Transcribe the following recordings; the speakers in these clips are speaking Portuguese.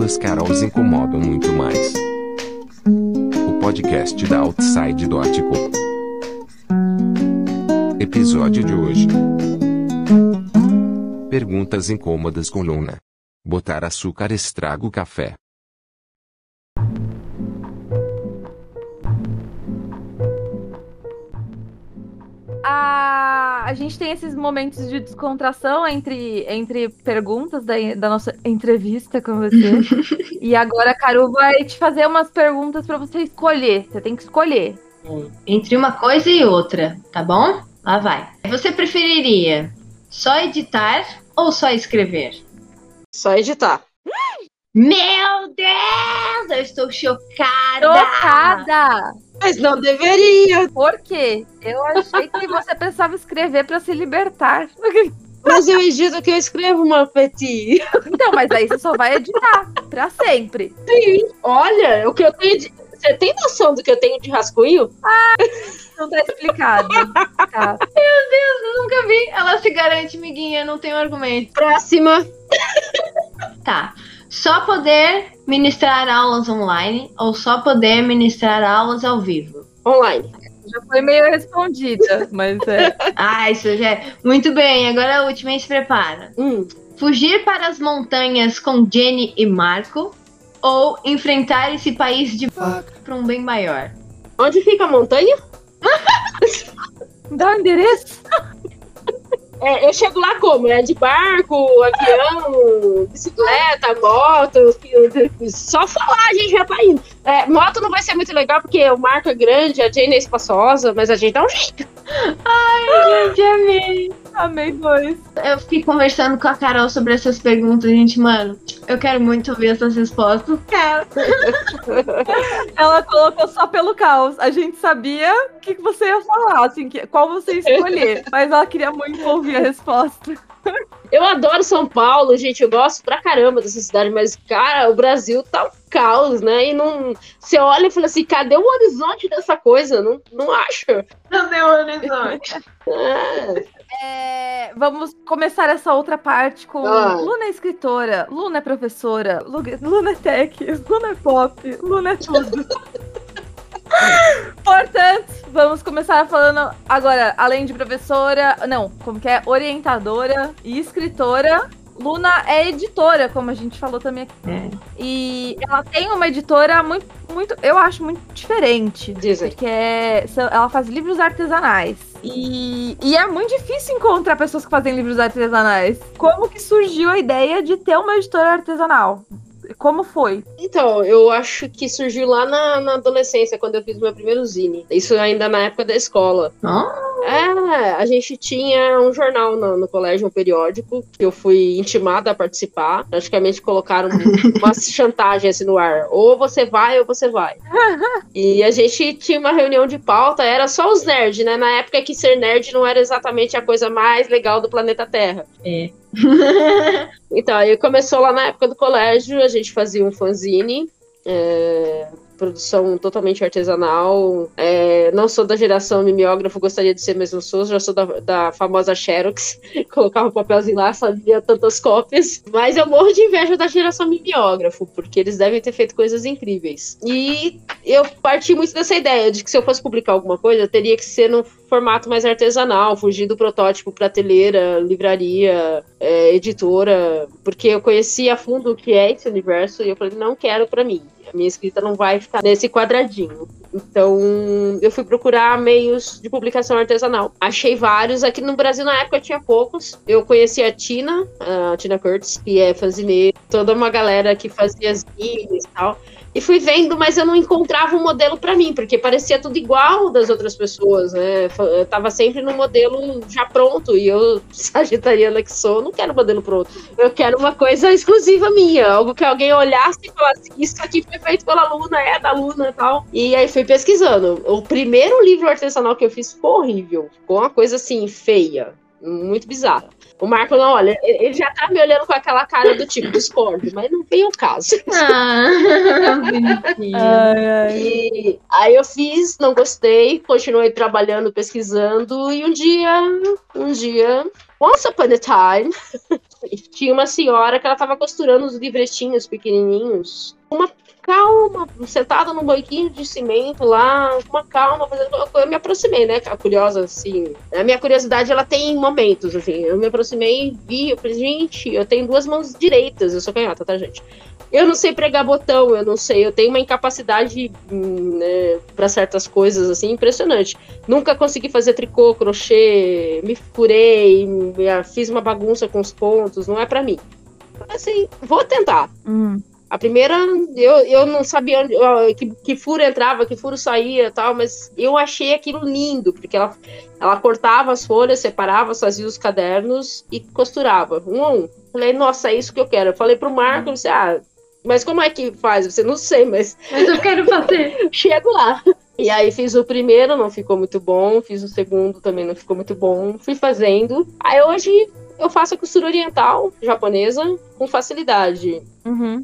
Duas Carols incomodam muito mais. O podcast da Outside Dótico. Episódio de hoje. Perguntas incômodas com Luna. Botar açúcar estraga o café. A, gente tem esses momentos de descontração entre, entre perguntas da, da nossa entrevista com você. e agora a Caru vai te fazer umas perguntas para você escolher. Você tem que escolher. Entre uma coisa e outra, tá bom? Lá vai. Você preferiria só editar ou só escrever? Só editar. Meu Deus! Eu estou chocada! Chocada! Mas não deveria. Por quê? Eu achei que você pensava escrever para se libertar. Mas eu edito que eu escrevo, uma petit. Então, mas aí você só vai editar para sempre. Sim. Olha, o que eu tenho de... Você tem noção do que eu tenho de rascunho? Ah, não tá explicado. Tá. Meu Deus, nunca vi. Ela se garante, miguinha, não tem argumento. Próxima. Tá. Só poder ministrar aulas online ou só poder ministrar aulas ao vivo? Online. Já foi meio respondida, mas é. ah, isso já é. Muito bem, agora a última, se prepara. Hum. Fugir para as montanhas com Jenny e Marco ou enfrentar esse país de para um bem maior? Onde fica a montanha? Dá o um endereço? É, eu chego lá como? É de barco, avião, bicicleta, moto. Só falar, a gente já tá indo. É, moto não vai ser muito legal porque o Marco é grande, a Jane é espaçosa, mas a gente dá um jeito. Ai, gente, amei. Amei dois. Eu fiquei conversando com a Carol sobre essas perguntas, gente, mano. Eu quero muito ouvir essas respostas. Quero. Ela colocou só pelo caos. A gente sabia o que você ia falar, assim, que, qual você ia escolher. mas ela queria muito ouvir a resposta. Eu adoro São Paulo, gente. Eu gosto pra caramba dessa cidade, mas, cara, o Brasil tá um caos, né? E não. Você olha e fala assim: cadê o horizonte dessa coisa? Não, não acho. Cadê o horizonte? É. É, vamos começar essa outra parte com Ah. Luna é escritora, Luna é professora, Lu- Luna é tech, Luna é pop, Luna é tudo. Portanto, vamos começar falando agora, além de professora, não, como que é? Orientadora e escritora. Luna é editora, como a gente falou também aqui. É. E ela tem uma editora muito, muito, eu acho muito diferente. Dizem. Que é, ela faz livros artesanais. E, e é muito difícil encontrar pessoas que fazem livros artesanais. Como que surgiu a ideia de ter uma editora artesanal? Como foi? Então, eu acho que surgiu lá na, na adolescência, quando eu fiz meu primeiro zine. Isso ainda na época da escola. Oh, É, a gente tinha um jornal no, no colégio, um periódico, que eu fui intimada a participar. Praticamente colocaram uma chantagem assim no ar. Ou você vai ou você vai. E a gente tinha uma reunião de pauta, era só os nerds, né? Na época que ser nerd não era exatamente a coisa mais legal do planeta Terra. é. Então, aí começou lá na época do colégio, a gente fazia um fanzine, é, produção totalmente artesanal. É, não sou da geração mimeógrafo, gostaria de ser, mas não sou, já sou da, da famosa Xerox, colocava um papelzinho lá, fazia tantas cópias. Mas eu morro de inveja da geração mimeógrafo, porque eles devem ter feito coisas incríveis. E eu parti muito dessa ideia de que se eu fosse publicar alguma coisa, teria que ser num formato mais artesanal, fugir do protótipo prateleira, livraria, é, editora, porque eu conhecia a fundo o que é esse universo e eu falei, não quero pra mim. A minha escrita não vai ficar nesse quadradinho. Então, eu fui procurar meios de publicação artesanal. Achei vários. Aqui no Brasil, na época, tinha poucos. Eu conheci a Tina, a Tina Curtis, que é fanzineira, toda uma galera que fazia zines e tal. E fui vendo, mas eu não encontrava um modelo pra mim, porque parecia tudo igual das outras pessoas, né? Eu tava sempre no modelo já pronto, e eu, sagitariana que sou, não quero modelo pronto. Eu quero uma coisa exclusiva minha, algo que alguém olhasse e falasse, isso aqui foi feito pela Luna, é da Luna e tal. E aí fui pesquisando. O primeiro livro artesanal que eu fiz ficou horrível, ficou uma coisa assim, feia, muito bizarra. O Marco, não, olha, ele já tá me olhando com aquela cara do tipo, discordo, mas não vem o caso. Ah, bonitinho. Ai, ai. E aí eu fiz, não gostei, continuei trabalhando, pesquisando, e um dia, um dia, once upon a time, tinha uma senhora que ela tava costurando os livretinhos pequenininhos. Uma calma, sentada num banquinho de cimento lá, uma calma, fazendo eu me aproximei, né? Curiosa, assim. A minha curiosidade, ela tem momentos, assim. Eu me aproximei, vi, eu falei, gente, eu tenho duas mãos direitas, eu sou canhota, tá, gente? Eu não sei pregar botão, eu não sei, eu tenho uma incapacidade né, para certas coisas assim impressionante. Nunca consegui fazer tricô, crochê, me furei, fiz uma bagunça com os pontos, não é para mim. Assim, vou tentar. Hum. A primeira, eu, eu não sabia onde, que, que furo entrava, que furo saía tal, mas eu achei aquilo lindo, porque ela, ela cortava as folhas, separava, fazia os cadernos e costurava, um a um. Falei, nossa, é isso que eu quero. Eu falei pro Marco, ele disse, ah, mas como é que faz? Você não sei, mas. Mas eu quero fazer. Chego lá. E aí fiz o primeiro, não ficou muito bom. Fiz o segundo, também não ficou muito bom. Fui fazendo. Aí hoje eu faço a costura oriental japonesa com facilidade. Uhum.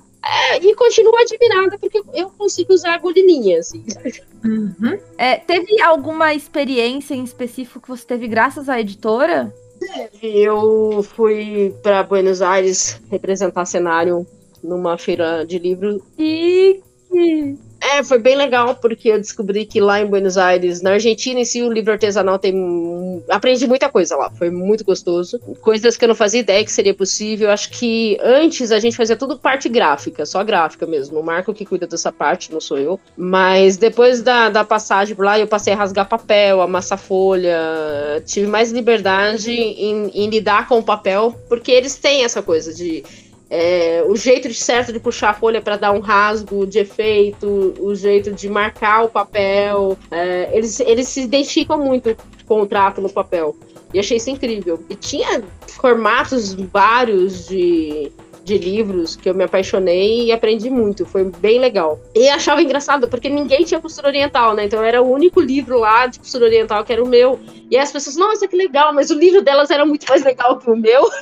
E continuo admirada porque eu consigo usar agulhinha, assim. Uhum. É, teve alguma experiência em específico que você teve graças à editora? Eu fui para Buenos Aires representar cenário numa feira de livro. E Foi bem legal, porque eu descobri que lá em Buenos Aires, na Argentina em si, o livro artesanal tem. Aprendi muita coisa lá, foi muito gostoso. Coisas que eu não fazia ideia que seria possível. Acho que antes a gente fazia tudo parte gráfica, só gráfica mesmo. O Marco que cuida dessa parte, não sou eu. Mas depois da, da passagem por lá, eu passei a rasgar papel, amassar folha. Tive mais liberdade em, em lidar com o papel, porque eles têm essa coisa de é, o jeito certo de puxar a folha para dar um rasgo de efeito, o jeito de marcar o papel. É, eles, eles se identificam muito com o trato no papel. E achei isso incrível. E tinha formatos vários de, de livros que eu me apaixonei e aprendi muito. Foi bem legal. E achava engraçado, porque ninguém tinha costura oriental, né? Então era o único livro lá de costura oriental que era o meu. E as pessoas, nossa, que legal, mas o livro delas era muito mais legal que o meu.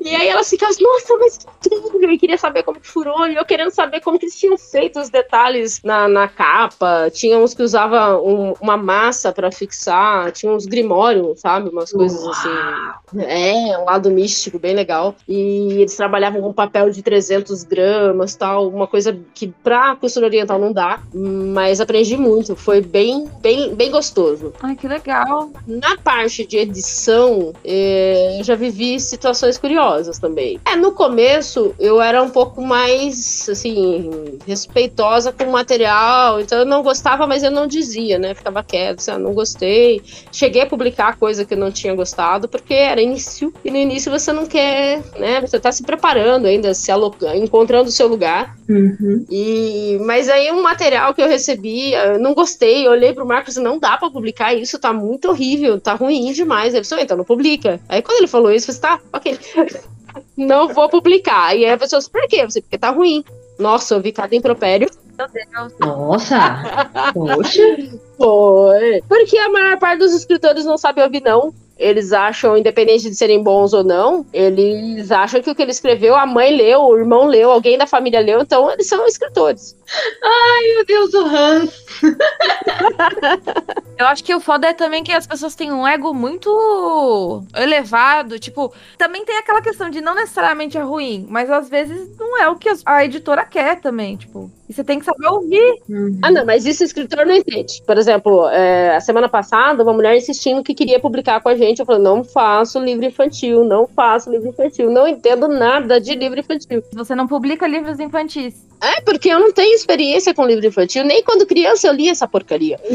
E aí elas ficavam, nossa, mas que incrível! E queria saber como que furou, e eu querendo saber como que eles tinham feito os detalhes na, na capa. Tinha uns que usavam um, uma massa para fixar, tinha uns grimórios, sabe? Umas coisas Uau. assim. É, um lado místico, bem legal. E eles trabalhavam com papel de 300 gramas, tal, uma coisa que pra costura oriental não dá, mas aprendi muito. Foi bem, bem, bem gostoso. Ai, que legal. Na parte de edição, eh, eu já vivi situações curiosas também. É, no começo eu era um pouco mais, assim, respeitosa com o material, então eu não gostava, mas eu não dizia, né? Ficava quieto, assim, ah, não gostei. Cheguei a publicar coisa que eu não tinha gostado, porque era início, e no início você não quer, né? Você tá se preparando ainda, se alo- encontrando o seu lugar. Uhum. E, mas aí um material que eu recebi, eu não gostei, eu olhei pro Marcos e não dá pra publicar isso, tá muito horrível, tá ruim demais. Ele falou, então não publica. Aí quando ele falou isso, eu falei, tá, ok. não vou publicar. E aí a pessoa disse, por quê? Eu falei, porque tá ruim. Nossa, eu vi cada impropério. Meu Deus. Nossa! Poxa! Foi. Porque a maior parte dos escritores não sabe ouvir não. Eles acham, independente de serem bons ou não, eles acham que o que ele escreveu, a mãe leu, o irmão leu, alguém da família leu, então eles são escritores. Ai, meu Deus, o Hans! Eu acho que o foda é também que as pessoas têm um ego muito elevado. Tipo, também tem aquela questão de não necessariamente é ruim, mas às vezes não é o que a editora quer também. Tipo, e você tem que saber ouvir. Uhum. Ah, não, mas isso o escritor não entende. Por exemplo, é, a semana passada, uma mulher insistindo que queria publicar com a gente. Eu falei, não faço livro infantil, não faço livro infantil, não entendo nada de livro infantil. Você não publica livros infantis. É, porque eu não tenho experiência com livro infantil, nem quando criança eu li essa porcaria.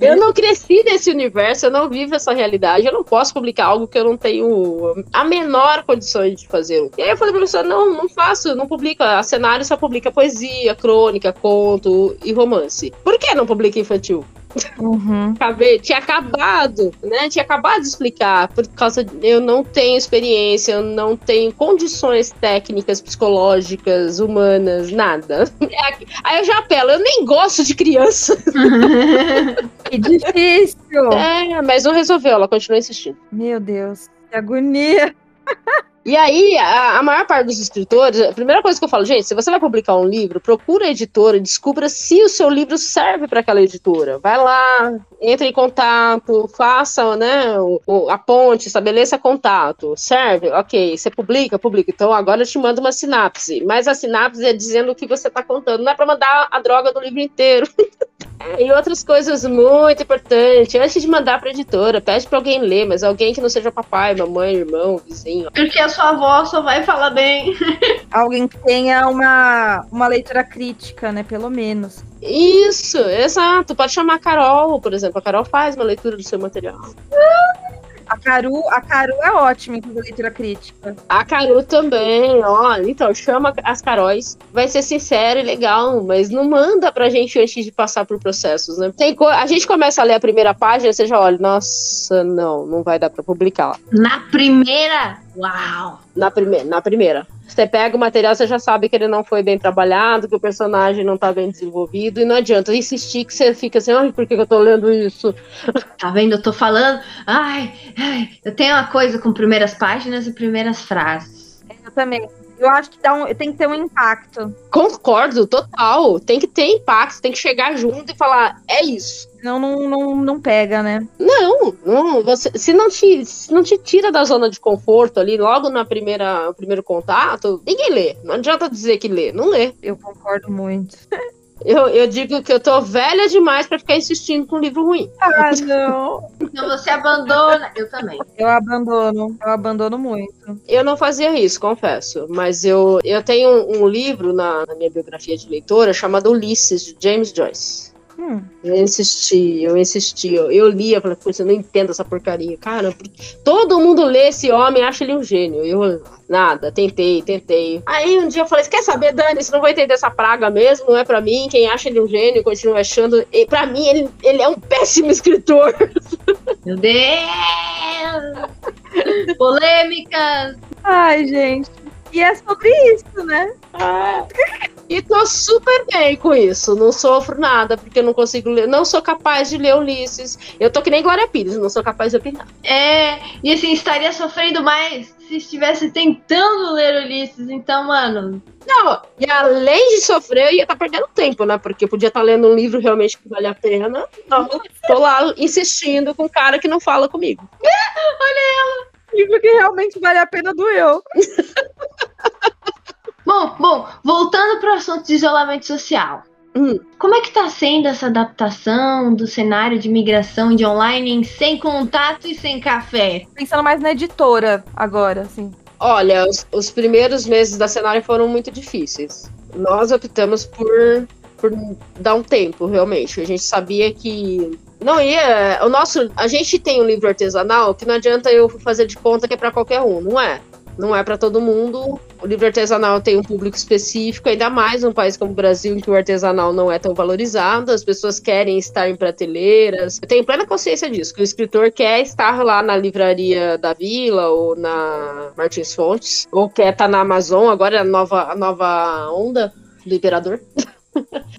Eu não cresci nesse universo, eu não vivo essa realidade, eu não posso publicar algo que eu não tenho a menor condições de fazer. E aí eu falei pra professora, não, não faço, não publica. A cenário só publica poesia, crônica, conto e romance. Por que não publica infantil? Uhum. Acabei, tinha acabado, né? Tinha acabado de explicar, por causa de eu não tenho experiência, eu não tenho condições técnicas, psicológicas, humanas, nada. Aí eu já apelo, eu nem gosto de criança. Que difícil. É, mas não resolveu, ela continua insistindo. Meu Deus. Que agonia. E aí, a, a, maior parte dos escritores, a primeira coisa que eu falo, gente, se você vai publicar um livro, procura a editora e descubra se o seu livro serve para aquela editora. Vai lá, entre em contato, faça né, o, a ponte, estabeleça contato. Serve? Ok. Você publica? Publica. Então agora eu te mando uma sinapse. Mas a sinapse é dizendo o que você está contando. Não é para mandar a droga do livro inteiro. e outras coisas muito importantes. Antes de mandar para editora, pede para alguém ler, mas alguém que não seja papai, mamãe, irmão, vizinho. Porque a sua avó só vai falar bem. alguém que tenha uma, uma leitura crítica, né? Pelo menos. Isso, exato. Pode chamar a Carol, por exemplo. A Carol faz uma leitura do seu material. A Caru, a Caru é ótima em fazer leitura crítica. A Caru também, ó. Então, chama as Caróis. Vai ser sincero e legal, mas não manda pra gente antes de passar por processos, né? Tem A gente começa a ler a primeira página, você já olha, nossa, não, não vai dar pra publicar. Na primeira? Uau! Na, prime na primeira. Você pega o material, você já sabe que ele não foi bem trabalhado, que o personagem não tá bem desenvolvido, e não adianta insistir que você fica assim, ai, por que eu tô lendo isso? Tá vendo? Eu tô falando, ai, ai, eu tenho uma coisa com primeiras páginas e primeiras frases. Eu também. Eu acho que dá um, tem que ter um impacto. Concordo, total. Tem que ter impacto, tem que chegar junto e falar, é isso. Não, não, não, não pega, né? Não, não. Você, se, não te, se não te tira da zona de conforto ali, logo na primeira, no primeiro contato, ninguém lê. Não adianta dizer que lê, não lê. Eu concordo muito. Eu, eu digo que eu tô velha demais para ficar insistindo com um livro ruim. Ah, não. então você abandona. Eu também. Eu abandono. Eu abandono muito. Eu não fazia isso, confesso. Mas eu, eu tenho um, um livro na, na minha biografia de leitora chamado Ulisses, de James Joyce. Hum. Eu insisti, eu insisti, eu, eu lia, falei, eu não entendo essa porcaria. Cara, todo mundo lê esse homem acha ele um gênio. Eu, nada, tentei, tentei. Aí um dia eu falei, quer saber, Dani, você não vai entender essa praga mesmo, não é pra mim. Quem acha ele um gênio, continua achando. E pra mim, ele, ele é um péssimo escritor. Meu Deus! Polêmicas! Ai, gente. E é sobre isso, né? Ah. E tô super bem com isso. Não sofro nada, porque eu não consigo ler. Não sou capaz de ler Ulisses. Eu tô que nem Glória Pires, não sou capaz de opinar. É, e assim, estaria sofrendo mais se estivesse tentando ler Ulisses. Então, mano. Não, e além de sofrer, eu ia estar tá perdendo tempo, né? Porque eu podia estar tá lendo um livro realmente que vale a pena. Não, tô lá insistindo com um cara que não fala comigo. Olha ela! Livro que realmente vale a pena doeu. Bom, bom, voltando para o assunto de isolamento social. Hum. Como é que está sendo essa adaptação do cenário de migração de online sem contato e sem café? Pensando mais na editora agora, assim. Olha, os, os primeiros meses da cenário foram muito difíceis. Nós optamos por, por dar um tempo, realmente. A gente sabia que não ia. O nosso, a gente tem um livro artesanal que não adianta eu fazer de conta que é para qualquer um, não é? Não é para todo mundo. O livro artesanal tem um público específico, ainda mais num país como o Brasil, em que o artesanal não é tão valorizado, as pessoas querem estar em prateleiras. Eu tenho plena consciência disso, que o escritor quer estar lá na livraria da Vila ou na Martins Fontes, ou quer estar na Amazon, agora é a nova, a nova onda do Imperador.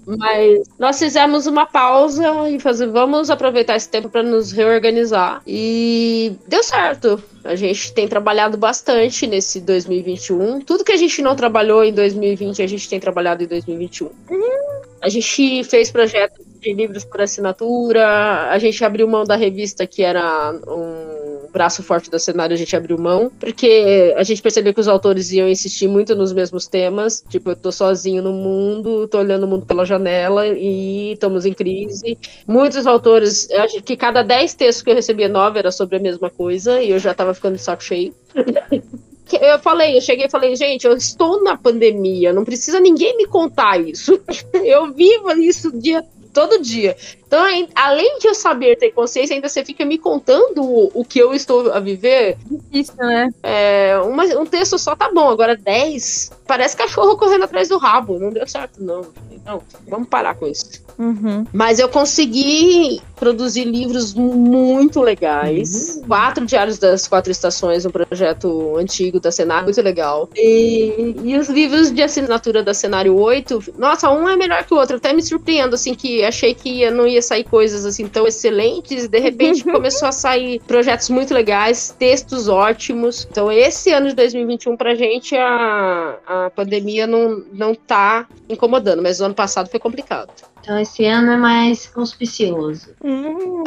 Mas nós fizemos uma pausa e fazer, vamos aproveitar esse tempo para nos reorganizar. E deu certo. A gente tem trabalhado bastante nesse 2021. Tudo que a gente não trabalhou em 2020, a gente tem trabalhado em 2021. Uhum. A gente fez projetos de livros por assinatura, a gente abriu mão da revista que era um braço forte do cenário, a gente abriu mão, porque a gente percebeu que os autores iam insistir muito nos mesmos temas, tipo, eu tô sozinho no mundo, tô olhando o mundo pela janela e estamos em crise. Muitos autores, acho que cada 10 textos que eu recebia nove era sobre a mesma coisa, e eu já tava ficando de saco cheio. eu falei, eu cheguei e falei, gente, eu estou na pandemia, não precisa ninguém me contar isso. Eu vivo isso dia todo dia. Então, além de eu saber ter consciência, ainda você fica me contando o, o que eu estou a viver. Isso, né? É, uma, um texto só tá bom, agora 10, parece cachorro correndo atrás do rabo. Não deu certo, não. Não, vamos parar com isso. Uhum. Mas eu consegui produzir livros muito legais. Quatro Diários das Quatro Estações, um projeto antigo da Cenário, muito legal. E, e os livros de assinatura da Cenário 8, nossa, um é melhor que o outro. Até me surpreendo, assim, que achei que ia- não ia sair coisas assim tão excelentes. E de repente começou a sair projetos muito legais, textos ótimos. Então, esse ano de 2021, pra gente, a, a pandemia não, não tá incomodando, mas o ano passado foi complicado. Então esse ano é mais auspicioso.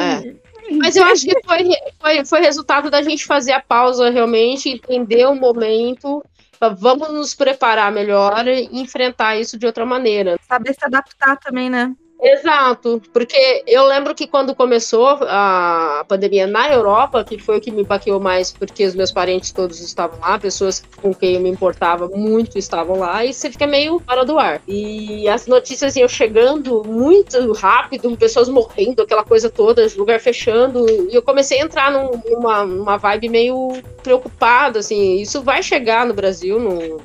É. Mas eu acho que foi, foi, foi resultado da gente fazer a pausa realmente, entender o momento. Vamos nos preparar melhor e enfrentar isso de outra maneira. Saber se adaptar também, né? Exato, porque eu lembro que quando começou a pandemia na Europa, que foi o que me baqueou mais, porque os meus parentes todos estavam lá, pessoas com quem eu me importava muito estavam lá, e você fica meio fora do ar. E as notícias iam chegando muito rápido, pessoas morrendo, aquela coisa toda, lugar fechando, e eu comecei a entrar num- numa, numa vibe meio preocupada, assim, isso vai chegar no Brasil, não...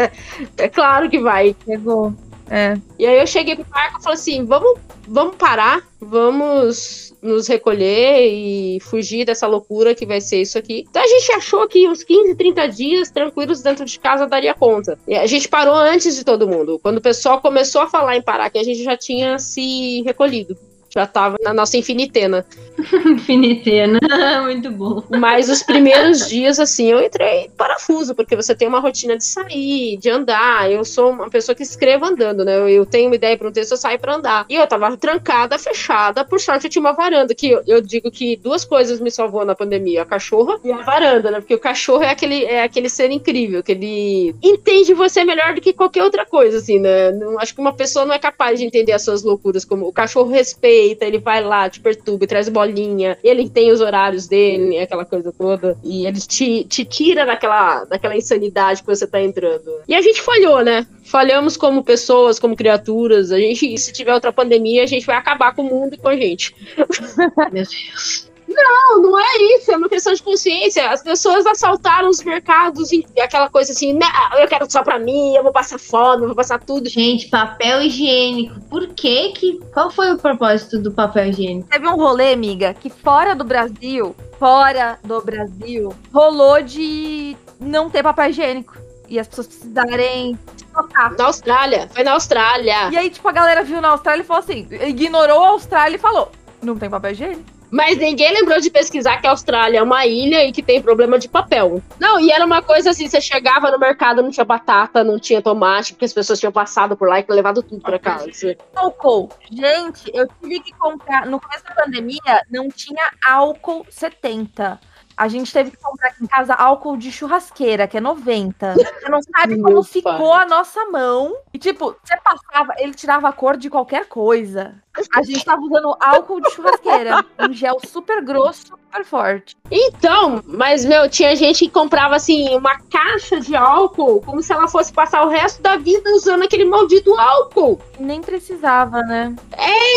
é claro que vai, Pegou. É. e aí eu cheguei pro parque e falei assim, vamos, vamos parar, vamos nos recolher e fugir dessa loucura que vai ser isso aqui. Então a gente achou que uns 15, 30 dias tranquilos dentro de casa daria conta. E a gente parou antes de todo mundo. Quando o pessoal começou a falar em parar, que a gente já tinha se recolhido. Já tava na nossa infinitena. Infinitena. Muito bom. Mas os primeiros dias, assim, eu entrei parafuso, porque você tem uma rotina de sair, de andar. Eu sou uma pessoa que escreve andando, né? Eu, eu tenho uma ideia para um texto, eu saio para andar. E eu tava trancada, fechada. Por sorte, eu tinha uma varanda, que eu, eu digo que duas coisas me salvou na pandemia: a cachorra e a varanda, né? Porque o cachorro é aquele, é aquele ser incrível, que ele entende você melhor do que qualquer outra coisa, assim, né? Não, acho que uma pessoa não é capaz de entender as suas loucuras, como o cachorro respeita, ele vai lá, te perturba, traz bolinha, ele tem os horários dele, aquela coisa toda, e ele te, te tira daquela, daquela insanidade que você tá entrando. E a gente falhou, né? Falhamos como pessoas, como criaturas. A gente, se tiver outra pandemia, a gente vai acabar com o mundo e com a gente. Meu Deus. Não, não é isso, é uma questão de consciência. As pessoas assaltaram os mercados e aquela coisa assim, não, eu quero só pra mim, eu vou passar fome, eu vou passar tudo. Gente, papel higiênico. Por que que... Qual foi o propósito do papel higiênico? Teve um rolê, amiga, que fora do Brasil, fora do Brasil, rolou de não ter papel higiênico. E as pessoas precisarem tocar. Na Austrália, foi na Austrália. E aí, tipo, a galera viu na Austrália e falou assim: ignorou a Austrália e falou: não tem papel higiênico. Mas ninguém lembrou de pesquisar que a Austrália é uma ilha e que tem problema de papel. Não, e era uma coisa assim, você chegava no mercado, não tinha batata, não tinha tomate, porque as pessoas tinham passado por lá e levado tudo pra casa. Álcool. Gente, eu tive que comprar. No começo da pandemia, não tinha álcool 70. A gente teve que comprar aqui em casa álcool de churrasqueira, que é 90. Você não sabe Meu como pai. ficou a nossa mão. E, tipo, você passava, ele tirava a cor de qualquer coisa. A gente tava usando álcool de churrasqueira. Um gel super grosso, super forte. Então, mas, meu, tinha gente que comprava, assim, uma caixa de álcool, como se ela fosse passar o resto da vida usando aquele maldito álcool. Nem precisava, né?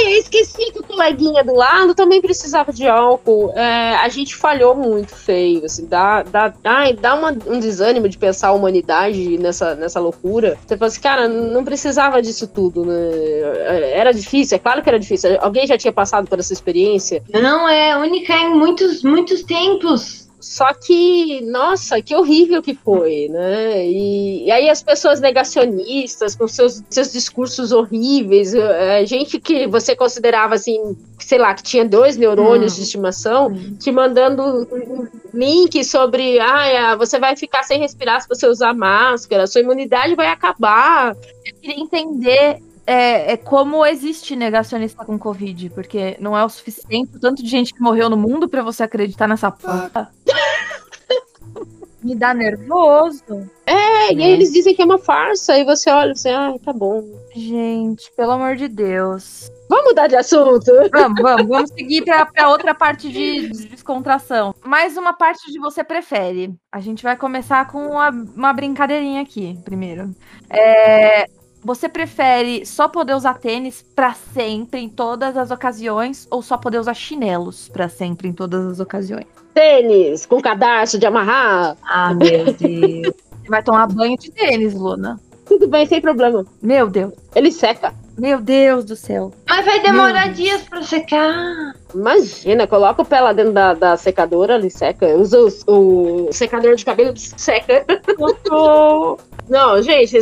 Eu esqueci que o coleguinha do lado também precisava de álcool. É, a gente falhou muito feio, assim, dá, dá, ai, dá uma- um desânimo de pensar a humanidade nessa, nessa loucura. Você fala assim, cara, não precisava disso tudo, né? Era difícil, é claro que era difícil. Alguém já tinha passado por essa experiência. Não é única em muitos, muitos tempos. Só que, nossa, que horrível que foi, né? E, e aí as pessoas negacionistas, com seus, seus discursos horríveis, eh, gente que você considerava assim, sei lá, que tinha dois neurônios Hum. de estimação, te mandando um link sobre, ah, você vai ficar sem respirar se você usar máscara, sua imunidade vai acabar. Eu queria entender é, é como existe negacionista com Covid, porque não é o suficiente o tanto de gente que morreu no mundo pra você acreditar nessa porra. Me dá nervoso. É, e aí eles dizem que é uma farsa, e você olha assim, ah, tá bom. Gente, pelo amor de Deus. Vamos mudar de assunto. Vamos, vamos, vamos seguir pra, pra outra parte de de descontração. Mais uma parte de você prefere. A gente vai começar com uma, uma brincadeirinha aqui, primeiro. É, você prefere só poder usar tênis pra sempre, em todas as ocasiões, ou só poder usar chinelos pra sempre, em todas as ocasiões? Tênis, com cadarço de amarrar, Ah, meu Deus. Você vai tomar banho de tênis, Luna. tudo bem, sem problema. Meu Deus. Ele seca. Meu Deus do céu. Mas vai demorar dias pra secar. Imagina, coloca o pé lá dentro da, da secadora, ele seca. Usa o, o secador de cabelo, seca. Não, gente,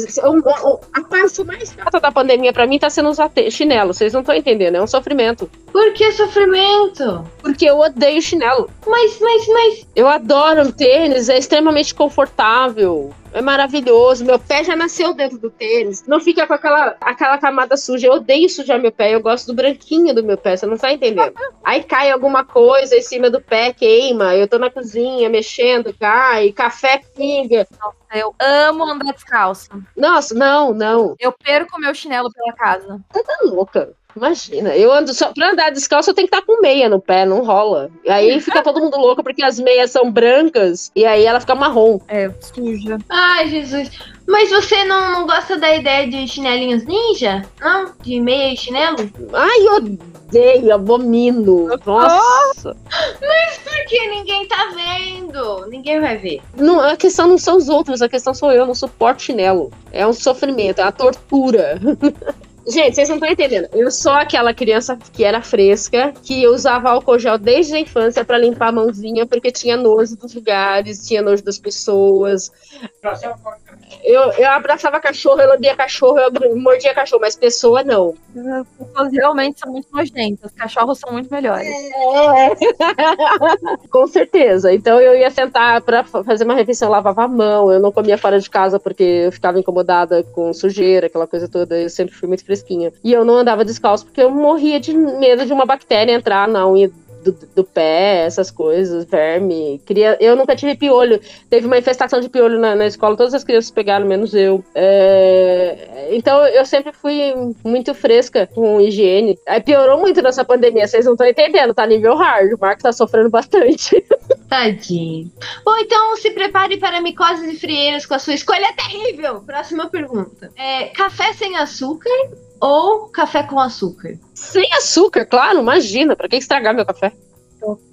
a parte mais chata da pandemia pra mim tá sendo usar chinelo. Vocês não estão entendendo, é um sofrimento. Por que sofrimento? Porque eu odeio chinelo. Mas, mas, mas. Eu adoro tênis, é extremamente confortável. É maravilhoso. Meu pé já nasceu dentro do tênis. Não fica com aquela, aquela camada suja. Eu odeio sujar meu pé. Eu gosto do branquinho do meu pé. Você não tá entendendo? Aí cai alguma coisa em cima do pé, queima. Eu tô na cozinha mexendo, cai. Café pinga. Eu amo andar descalço. Nossa, não, não. Eu perco meu chinelo pela casa. Tá louca. Imagina, eu ando só pra andar descalço, eu tenho que estar com meia no pé, não rola. E aí fica todo mundo louco porque as meias são brancas e aí ela fica marrom. É, suja. Ai, Jesus. Mas você não, não gosta da ideia de chinelinhos ninja? Não? De meia e chinelo? Ai, eu odeio, abomino. Nossa. Porque ninguém tá vendo. Ninguém vai ver. Não, a questão não são os outros, a questão sou eu, eu não suporto chinelo. É um sofrimento, é uma tortura. Gente, vocês não estão entendendo. Eu sou aquela criança que era fresca, que usava álcool gel desde a infância pra limpar a mãozinha, porque tinha nojo dos lugares, tinha nojo das pessoas. Eu, eu abraçava cachorro, eu lambia cachorro, eu mordia cachorro, mas pessoa não. As pessoas realmente são muito nojentas. Cachorros são muito melhores. Com certeza. Então eu ia sentar pra fa- fazer uma refeição, eu lavava a mão, eu não comia fora de casa porque eu ficava incomodada com sujeira, aquela coisa toda. Eu sempre fui muito fresquinha. E eu não andava descalço porque eu morria de medo de uma bactéria entrar na unha. Do, do pé, essas coisas, verme. Queria, eu nunca tive piolho. Teve uma infestação de piolho na, na escola, todas as crianças pegaram, menos eu. É, então eu sempre fui muito fresca com higiene. Aí piorou muito nessa pandemia, vocês não estão entendendo, tá nível hard. O Marco tá sofrendo bastante. Tadinho. Bom, então se prepare para micoses e frieiras com a sua escolha terrível. Próxima pergunta. É, café sem açúcar ou café com açúcar? Sem açúcar, claro, imagina. Pra que estragar meu café?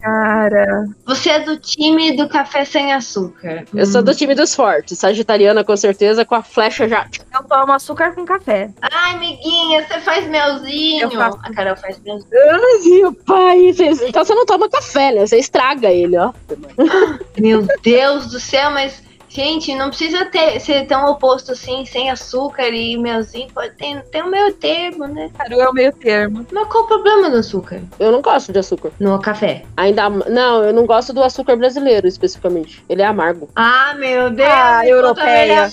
Cara. Você é do time do café sem açúcar. Eu sou do time dos fortes, sagitariana com certeza, com a flecha já. Eu tomo açúcar com café. Ai, amiguinha, você faz melzinho. Eu faço. A Carol faz melzinho. Ai, meu pai. Então você não toma café, né? Você estraga ele, ó. Meu Deus do céu, mas, gente, não precisa ter, ser tão oposto assim, sem açúcar e melzinho. Pode ter, tem um meio termo, né? Caru é o meio termo. Mas qual o problema do açúcar Eu não gosto de açúcar. no café? Ainda. Não, eu não gosto do açúcar brasileiro, especificamente. Ele é amargo. Ah, meu Deus! Ah, me europeia.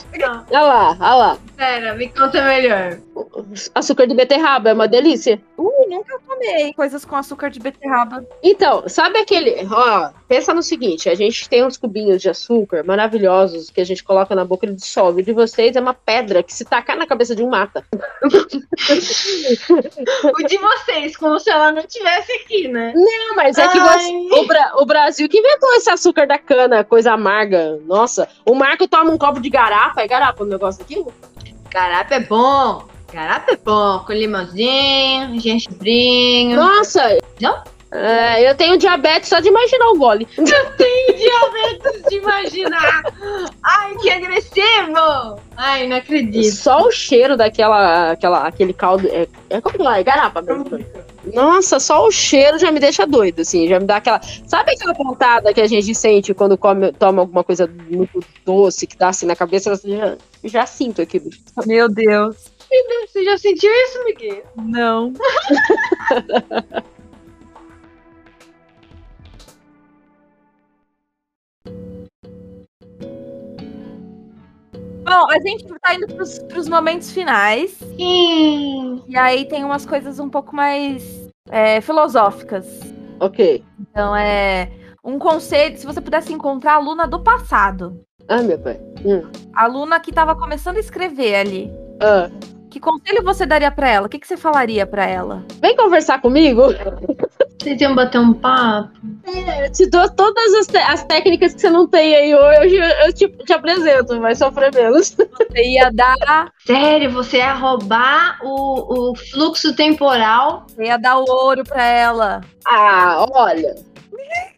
Olha lá, olha lá. pera, me conta melhor. Açúcar de beterraba é uma delícia. Uh, nunca tomei coisas com açúcar de beterraba. Então, sabe aquele. Ó, pensa no seguinte: a gente tem uns cubinhos de açúcar maravilhosos que a gente coloca na boca e ele dissolve. O de vocês é uma pedra que se tacar na cabeça de um mata. O de vocês, como se ela não tivesse aqui, né? Não, mas é que você- o, Bra- o Brasil que inventou esse açúcar da cana, coisa amarga. Nossa, o Marco toma um copo de garapa. É garapa o negócio daquilo? Garapa é bom. Garapa é bom. Com limãozinho, gengibrinho. Nossa! Não? É, eu tenho diabetes só de imaginar o gole. diabetes de imaginar. Ai, que agressivo. Ai, não acredito. Só o cheiro daquela, aquela, aquele caldo. É, é como que lá? É garapa mesmo. Nossa, só o cheiro já me deixa doido, assim, já me dá aquela. Sabe aquela pontada que a gente sente quando come, toma alguma coisa muito doce que dá assim na cabeça? Eu Já, já sinto aquilo. Meu Deus. Você já sentiu isso, Miguel? Não. Bom, a gente tá indo pros, pros momentos finais. Sim. E aí tem umas coisas um pouco mais é, filosóficas. Ok. Então é um conselho, se você pudesse encontrar a aluna do passado. Ah, meu pai. Hum. A aluna que tava começando a escrever ali. Ah, Que conselho você daria pra ela? O que, que você falaria pra ela? vem conversar comigo. Vocês iam bater um papo? Eu te dou todas as, te- as técnicas que você não tem aí hoje. Eu te, te apresento, vai sofrer menos. Você ia dar, Sério, você ia roubar o, o fluxo temporal? você ia dar o ouro pra ela. Ah, olha.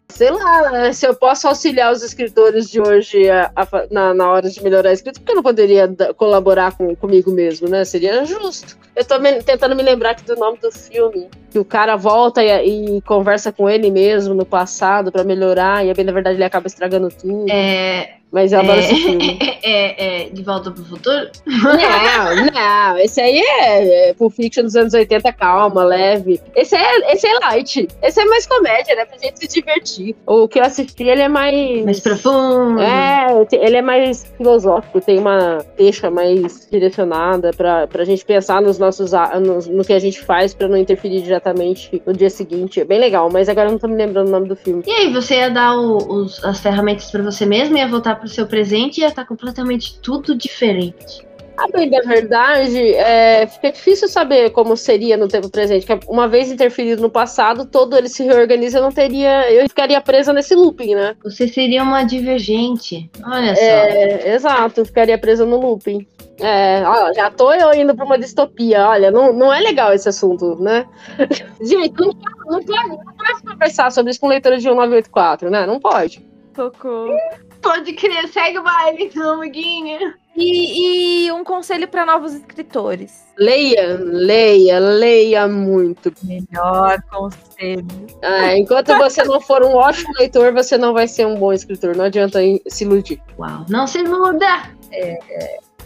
Sei lá, né, se eu posso auxiliar os escritores de hoje a, a, na, na hora de melhorar a escrita, porque eu não poderia colaborar com, comigo mesmo, né? Seria justo. Eu tô me, tentando me lembrar aqui do nome do filme, que o cara volta e, e conversa com ele mesmo no passado para melhorar, e na verdade ele acaba estragando tudo. É, Mas eu adoro é, esse filme. é, é, De Volta pro Futuro? Não, não, esse aí é, é Pulp Fiction dos anos 80, calma, leve. Esse é, esse é light. Esse é mais comédia, né? Pra gente se divertir. O que eu assisti, ele é mais. Mais profundo. É, ele é mais filosófico, tem uma deixa mais direcionada pra, pra gente pensar nos nossos a- no, que a gente faz pra não interferir diretamente no dia seguinte. É bem legal, mas agora eu não tô me lembrando o nome do filme. E aí, você ia dar o- os- as ferramentas pra você mesmo, ia voltar pro seu presente e ia estar completamente tudo diferente. A bem da verdade, é, fica difícil saber como seria no tempo presente. Que uma vez interferido no passado, todo ele se reorganiza, eu não teria. Eu ficaria presa nesse looping, né? Você seria uma divergente. Olha só. É, exato, eu ficaria presa no looping. É, ó, já tô eu indo pra uma distopia. Olha, não, não é legal esse assunto, né? Gente, não, pode- não, pode, não pode conversar sobre isso com leitura de 1984, né? Não pode. Socorro. Pode crer, segue o baile, amiguinha. E, e um conselho para novos escritores. Leia, leia, leia muito. Melhor conselho. É, enquanto você não for um ótimo leitor, você não vai ser um bom escritor. Não adianta se iludir. Uau, não se muda.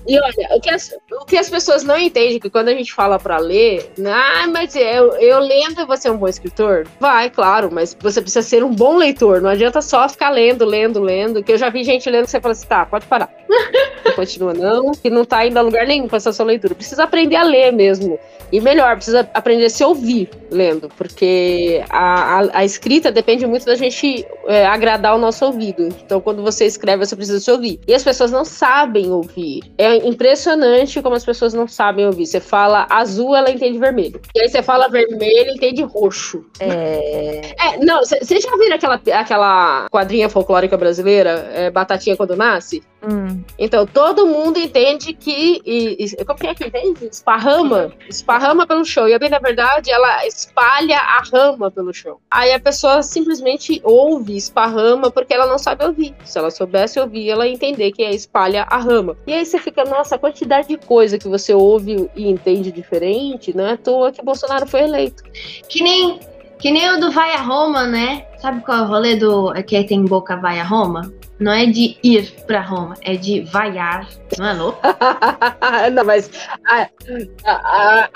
E olha, o que as, o que as pessoas não entendem é que quando a gente fala pra ler, ah, mas eu, eu lendo e você é um bom escritor? Vai, claro, mas você precisa ser um bom leitor. Não adianta só ficar lendo, lendo, lendo. Que eu já vi gente lendo que você fala assim, tá, pode parar. Não continua, não, que não tá indo a lugar nenhum com essa sua leitura. Precisa aprender a ler mesmo. E melhor, precisa aprender a se ouvir lendo, porque a, a, a escrita depende muito da gente é, agradar o nosso ouvido. Então, quando você escreve, você precisa se ouvir. E as pessoas não sabem ouvir. É impressionante como as pessoas não sabem ouvir. Você fala azul, ela entende vermelho. E aí você fala vermelho, entende roxo. É. É, não, vocês já viram aquela, aquela quadrinha folclórica brasileira, é, Batatinha Quando Nasce? Hum. Então, todo mundo entende que. E, e, como é que entende? Esparrama. Esparrama pelo chão. E, bem, na verdade, ela espalha a rama pelo chão. Aí a pessoa simplesmente ouve, esparrama, porque ela não sabe ouvir. Se ela soubesse ouvir, ela ia entender que é espalha a rama. E aí você fica, nossa, a quantidade de coisa que você ouve e entende diferente, não é à toa que Bolsonaro foi eleito. Que nem, que nem o do Vai a Roma, né? Sabe qual é o rolê do que tem boca Vai a Roma? Não é de ir pra Roma, é de vaiar. Não é louco? não, mas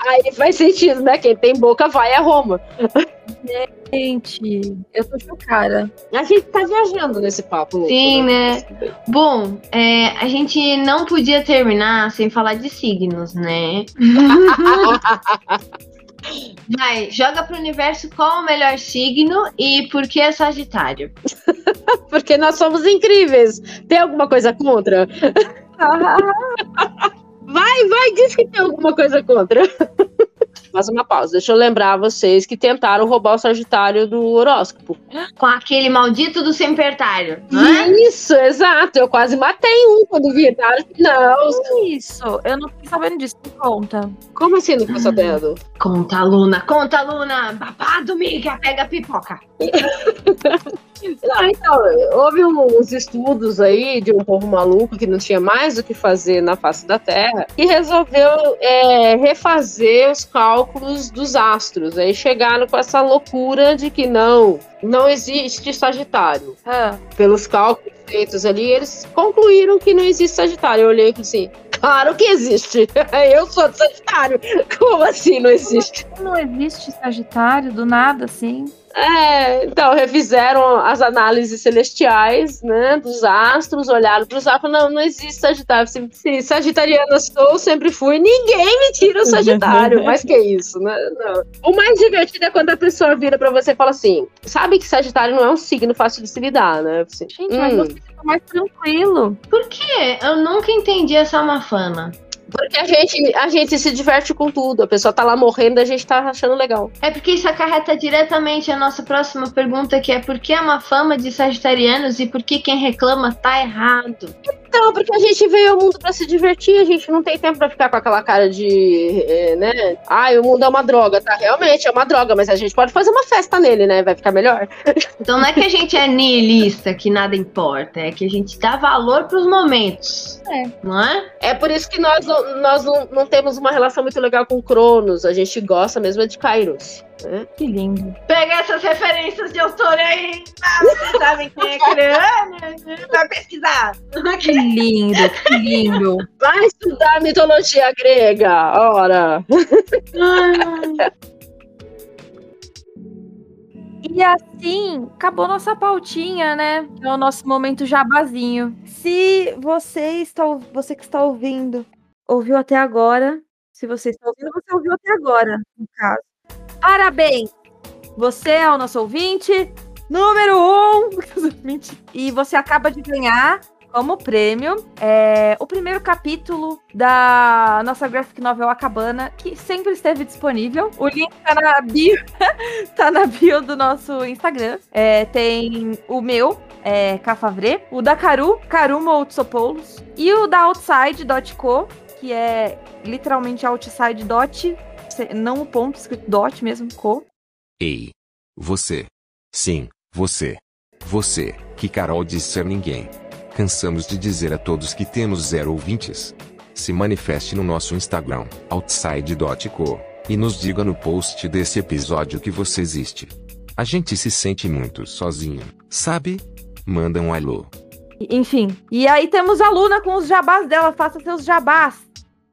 aí faz sentido, né? Quem tem boca vai a Roma. Gente, eu tô chocada. A gente tá viajando nesse papo. louco, Sim, né? Bom, é, a gente não podia terminar sem falar de signos, né? Vai, joga pro universo qual o melhor signo e por que é Sagitário? Porque nós somos incríveis. Tem alguma coisa contra? Vai, vai, diz que tem alguma coisa contra. Faz uma pausa. Deixa eu lembrar vocês que tentaram roubar o Sagitário do horóscopo. Com aquele maldito do Sempertário, é? Isso, exato. Eu quase matei um quando viraram. Não, Isso, eu não fiquei sabendo disso. Me conta. como assim não ficou sabendo? Conta, Luna, conta, Luna! Babado, miga, pega a pipoca! Não, então, houve uns estudos aí de um povo maluco que não tinha mais o que fazer na face da Terra e resolveu é, refazer os cálculos dos astros. Aí chegaram com essa loucura de que não, não existe Sagitário. Ah, Pelos cálculos feitos ali, eles concluíram que não existe Sagitário. Eu olhei e falei assim. Claro que existe. Eu sou de Sagitário. Como assim não existe? não existe Sagitário do nada, assim. É, então, refizeram as análises celestiais, né, dos astros, olharam para os astros, não, não existe Sagitário. Se, se sagitariana sou, sempre fui, ninguém me tira o Sagitário, mas que isso, né? Não. O mais divertido é quando a pessoa vira para você e fala assim, sabe que Sagitário não é um signo fácil de se lidar, né? Assim, Gente, mas hum, você fica mais tranquilo. Por quê? Eu nunca entendi essa mafana. porque a gente, a gente se diverte com tudo, a pessoa tá lá morrendo, a gente tá achando legal. É porque isso acarreta diretamente a nossa próxima pergunta, que é por que é uma fama de sagitarianos e por que quem reclama tá errado? Então, porque a gente veio ao mundo pra se divertir, a gente não tem tempo pra ficar com aquela cara de, é, né? Ai, o mundo é uma droga, tá? Realmente é uma droga, mas a gente pode fazer uma festa nele, né? Vai ficar melhor. Então não é que a gente é nihilista, que nada importa, é que a gente dá valor pros momentos. É. Não é? É por isso que nós, não, nós não, não temos uma relação muito legal com Cronos. A gente gosta mesmo é de Kairos. Né? Que lindo. Pega essas referências de autor aí. Ah, vocês sabem quem é crânio? Vai pesquisar. Que lindo, que lindo. Vai estudar mitologia grega, ora. E assim, acabou nossa pautinha, né? É o nosso momento jabazinho. Se você está, você que está ouvindo, ouviu até agora, se você está ouvindo, você ouviu até agora, no caso. Parabéns! Você é o nosso ouvinte número um. E você acaba de ganhar como prêmio é, o primeiro capítulo da nossa graphic novel Acabana, que sempre esteve disponível. O link tá na bio, tá na bio do nosso Instagram. É, tem o meu, é, Cafavre, o da Caru, Karuma Outsopoulos, e o da Outside.co, que é literalmente outside não o ponto escrito dot mesmo, co. Ei. Você. Sim, você. Você, que Carol disse ser ninguém. Cansamos de dizer a todos que temos zero ouvintes. Se manifeste no nosso Instagram, outside.co, e nos diga no post desse episódio que você existe. A gente se sente muito sozinho, sabe? Manda um alô. Enfim. E aí temos a Luna com os jabás dela. Faça seus jabás.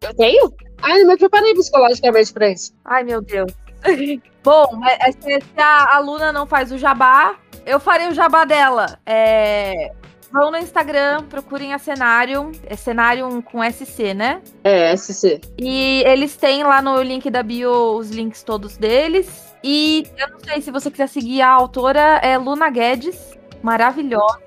Eu tenho? Ai, não me preparei psicologicamente pra isso. Ai, meu Deus. Bom, é- é- se a Luna não faz o jabá, eu farei o jabá dela. É, Vão no Instagram, procurem a Cenário. É Cenário com SC, né? É, SC. E eles têm lá no link da bio os links todos deles. E eu não sei se você quiser seguir a autora, é Luna Guedes. Maravilhosa,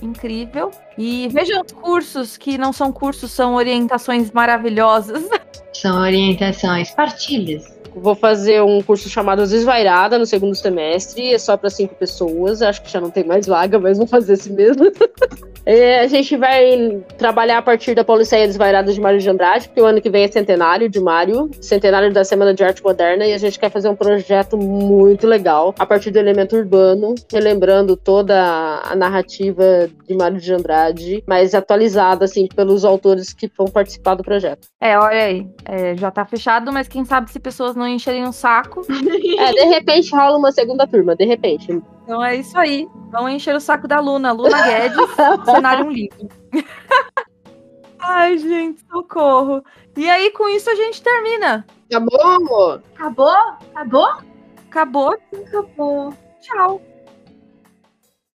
incrível. E vejam os cursos, que não são cursos, são orientações maravilhosas. São orientações, partilhas. Vou fazer um curso chamado Desvairada no segundo semestre. É só para cinco pessoas. Acho que já não tem mais vaga, mas vou fazer esse mesmo. É, a gente vai trabalhar a partir da Policeia Desvairada de Mário de Andrade, porque o ano que vem é centenário de Mário, centenário da Semana de Arte Moderna, e a gente quer fazer um projeto muito legal a partir do elemento urbano, relembrando toda a narrativa de Mário de Andrade, mas atualizada assim pelos autores que vão participar do projeto. É, olha aí. é, já tá fechado, mas quem sabe se pessoas não encherem o saco. É, de repente rola uma segunda turma, de repente. Então é isso aí. Vão encher o saco da Luna. Luna Guedes, cenário um livro. Ai, gente, socorro. E aí, com isso, a gente termina. Bom, amor? Acabou? Acabou? Acabou. Acabou. Tchau.